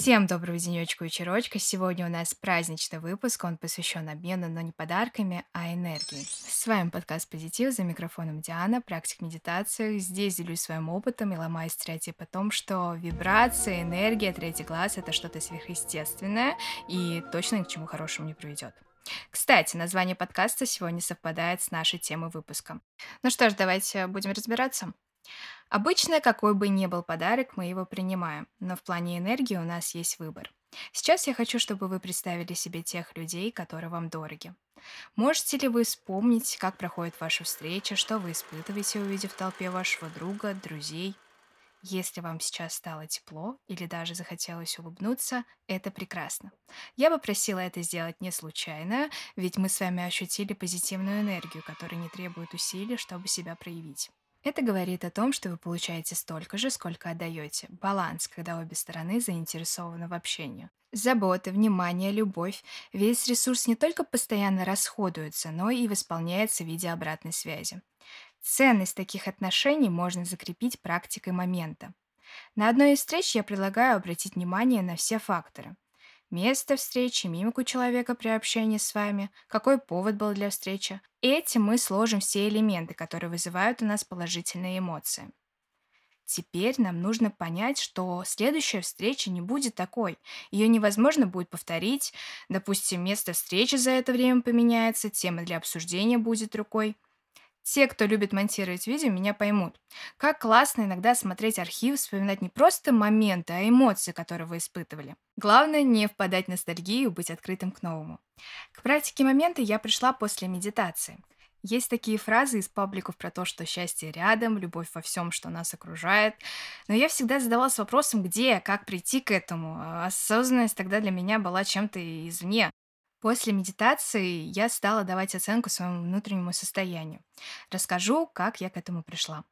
Всем доброго денечка вечерочка. Сегодня у нас праздничный выпуск. Он посвящен обмену, но не подарками, а энергией. С вами подкаст «Позитив». За микрофоном Диана, практик медитации. Здесь делюсь своим опытом и ломаю стереотип о том, что вибрация, энергия, третий глаз — это что-то сверхъестественное и точно ни к чему хорошему не приведет. Кстати, название подкаста сегодня совпадает с нашей темой выпуска. Ну что ж, давайте будем разбираться. Обычно, какой бы ни был подарок, мы его принимаем, но в плане энергии у нас есть выбор. Сейчас я хочу, чтобы вы представили себе тех людей, которые вам дороги. Можете ли вы вспомнить, как проходит ваша встреча, что вы испытываете, увидев в толпе вашего друга, друзей? Если вам сейчас стало тепло или даже захотелось улыбнуться, это прекрасно. Я бы просила это сделать не случайно, ведь мы с вами ощутили позитивную энергию, которая не требует усилий, чтобы себя проявить. Это говорит о том, что вы получаете столько же, сколько отдаете. Баланс, когда обе стороны заинтересованы в общении. Забота, внимание, любовь. Весь ресурс не только постоянно расходуется, но и восполняется в виде обратной связи. Ценность таких отношений можно закрепить практикой момента. На одной из встреч я предлагаю обратить внимание на все факторы место встречи, мимику человека при общении с вами, какой повод был для встречи. Этим мы сложим все элементы, которые вызывают у нас положительные эмоции. Теперь нам нужно понять, что следующая встреча не будет такой. Ее невозможно будет повторить. Допустим, место встречи за это время поменяется, тема для обсуждения будет другой. Те, кто любит монтировать видео, меня поймут. Как классно иногда смотреть архив, вспоминать не просто моменты, а эмоции, которые вы испытывали. Главное не впадать в ностальгию, быть открытым к новому. К практике момента я пришла после медитации. Есть такие фразы из пабликов про то, что счастье рядом, любовь во всем, что нас окружает. Но я всегда задавалась вопросом, где, как прийти к этому. Осознанность тогда для меня была чем-то извне. После медитации я стала давать оценку своему внутреннему состоянию. Расскажу, как я к этому пришла.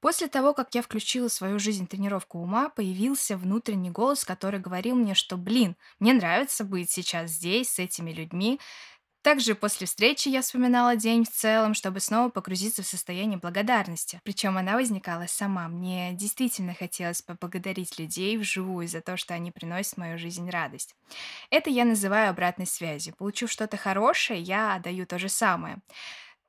После того, как я включила в свою жизнь тренировку ума, появился внутренний голос, который говорил мне, что, блин, мне нравится быть сейчас здесь, с этими людьми, также после встречи я вспоминала день в целом, чтобы снова погрузиться в состояние благодарности. Причем она возникала сама. Мне действительно хотелось поблагодарить людей вживую за то, что они приносят в мою жизнь радость. Это я называю обратной связью. Получив что-то хорошее, я отдаю то же самое.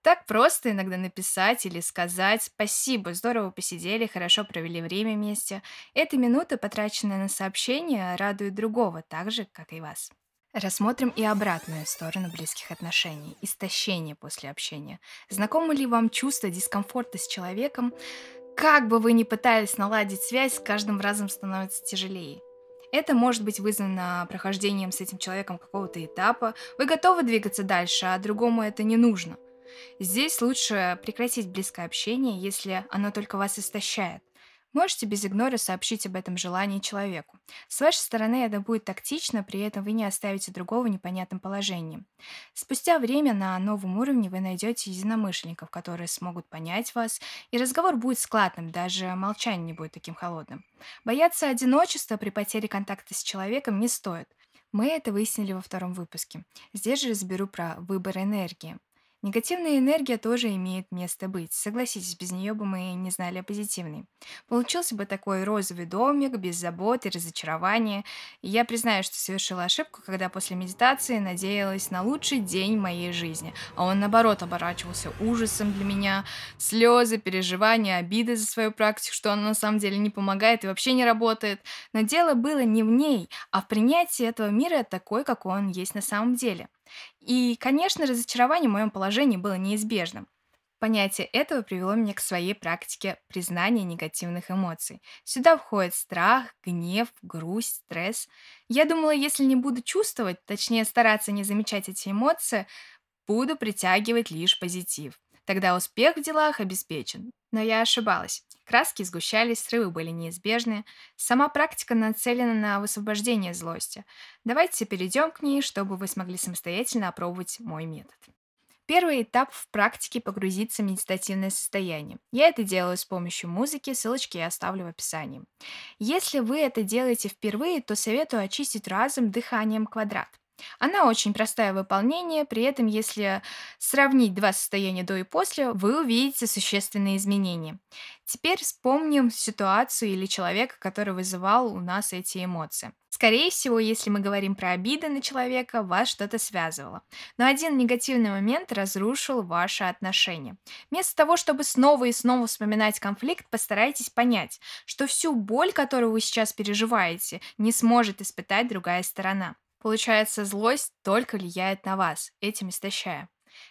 Так просто иногда написать или сказать «Спасибо, здорово посидели, хорошо провели время вместе». Эта минута, потраченная на сообщение, радует другого, так же, как и вас. Рассмотрим и обратную сторону близких отношений, истощение после общения. Знакомы ли вам чувство дискомфорта с человеком? Как бы вы ни пытались наладить связь, с каждым разом становится тяжелее. Это может быть вызвано прохождением с этим человеком какого-то этапа. Вы готовы двигаться дальше, а другому это не нужно. Здесь лучше прекратить близкое общение, если оно только вас истощает. Можете без игнора сообщить об этом желании человеку. С вашей стороны это будет тактично, при этом вы не оставите другого в непонятном положении. Спустя время на новом уровне вы найдете единомышленников, которые смогут понять вас, и разговор будет складным, даже молчание не будет таким холодным. Бояться одиночества при потере контакта с человеком не стоит. Мы это выяснили во втором выпуске. Здесь же разберу про выбор энергии. Негативная энергия тоже имеет место быть. Согласитесь, без нее бы мы не знали о позитивной. Получился бы такой розовый домик, без забот и разочарования. И я признаю, что совершила ошибку, когда после медитации надеялась на лучший день моей жизни. А он, наоборот, оборачивался ужасом для меня. Слезы, переживания, обиды за свою практику, что она на самом деле не помогает и вообще не работает. Но дело было не в ней, а в принятии этого мира такой, как он есть на самом деле. И, конечно, разочарование в моем положении было неизбежным. Понятие этого привело меня к своей практике признания негативных эмоций. Сюда входит страх, гнев, грусть, стресс. Я думала, если не буду чувствовать, точнее стараться не замечать эти эмоции, буду притягивать лишь позитив. Тогда успех в делах обеспечен. Но я ошибалась. Краски сгущались, срывы были неизбежны. Сама практика нацелена на высвобождение злости. Давайте перейдем к ней, чтобы вы смогли самостоятельно опробовать мой метод. Первый этап в практике – погрузиться в медитативное состояние. Я это делаю с помощью музыки, ссылочки я оставлю в описании. Если вы это делаете впервые, то советую очистить разум дыханием квадрат. Она очень простая в выполнении, при этом, если сравнить два состояния до и после, вы увидите существенные изменения. Теперь вспомним ситуацию или человека, который вызывал у нас эти эмоции. Скорее всего, если мы говорим про обиды на человека, вас что-то связывало. Но один негативный момент разрушил ваши отношения. Вместо того, чтобы снова и снова вспоминать конфликт, постарайтесь понять, что всю боль, которую вы сейчас переживаете, не сможет испытать другая сторона. Получается, злость только влияет на вас, этим истощая.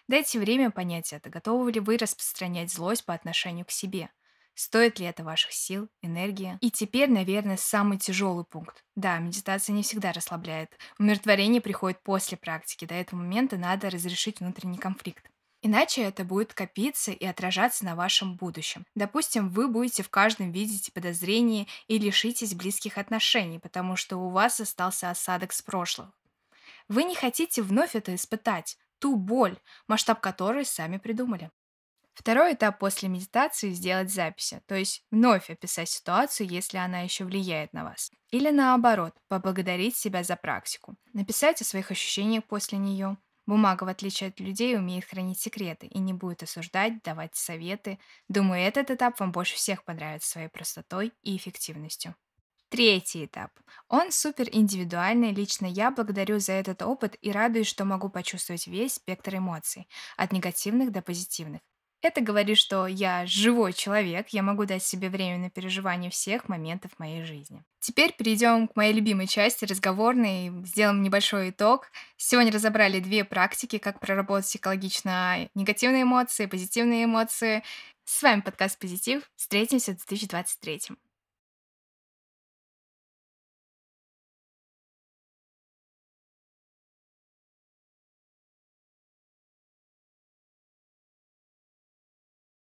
Дайте время понять это, готовы ли вы распространять злость по отношению к себе. Стоит ли это ваших сил, энергии? И теперь, наверное, самый тяжелый пункт. Да, медитация не всегда расслабляет. Умиротворение приходит после практики. До этого момента надо разрешить внутренний конфликт. Иначе это будет копиться и отражаться на вашем будущем. Допустим, вы будете в каждом видеть подозрения и лишитесь близких отношений, потому что у вас остался осадок с прошлого. Вы не хотите вновь это испытать, ту боль, масштаб которой сами придумали. Второй этап после медитации– сделать записи, то есть вновь описать ситуацию, если она еще влияет на вас. Или наоборот, поблагодарить себя за практику. Написать о своих ощущениях после нее. Бумага, в отличие от людей, умеет хранить секреты и не будет осуждать, давать советы. Думаю, этот этап вам больше всех понравится своей простотой и эффективностью. Третий этап. Он супер индивидуальный. Лично я благодарю за этот опыт и радуюсь, что могу почувствовать весь спектр эмоций, от негативных до позитивных. Это говорит, что я живой человек, я могу дать себе время на переживание всех моментов моей жизни. Теперь перейдем к моей любимой части, разговорной, сделаем небольшой итог. Сегодня разобрали две практики, как проработать экологично негативные эмоции, позитивные эмоции. С вами подкаст «Позитив». Встретимся в 2023.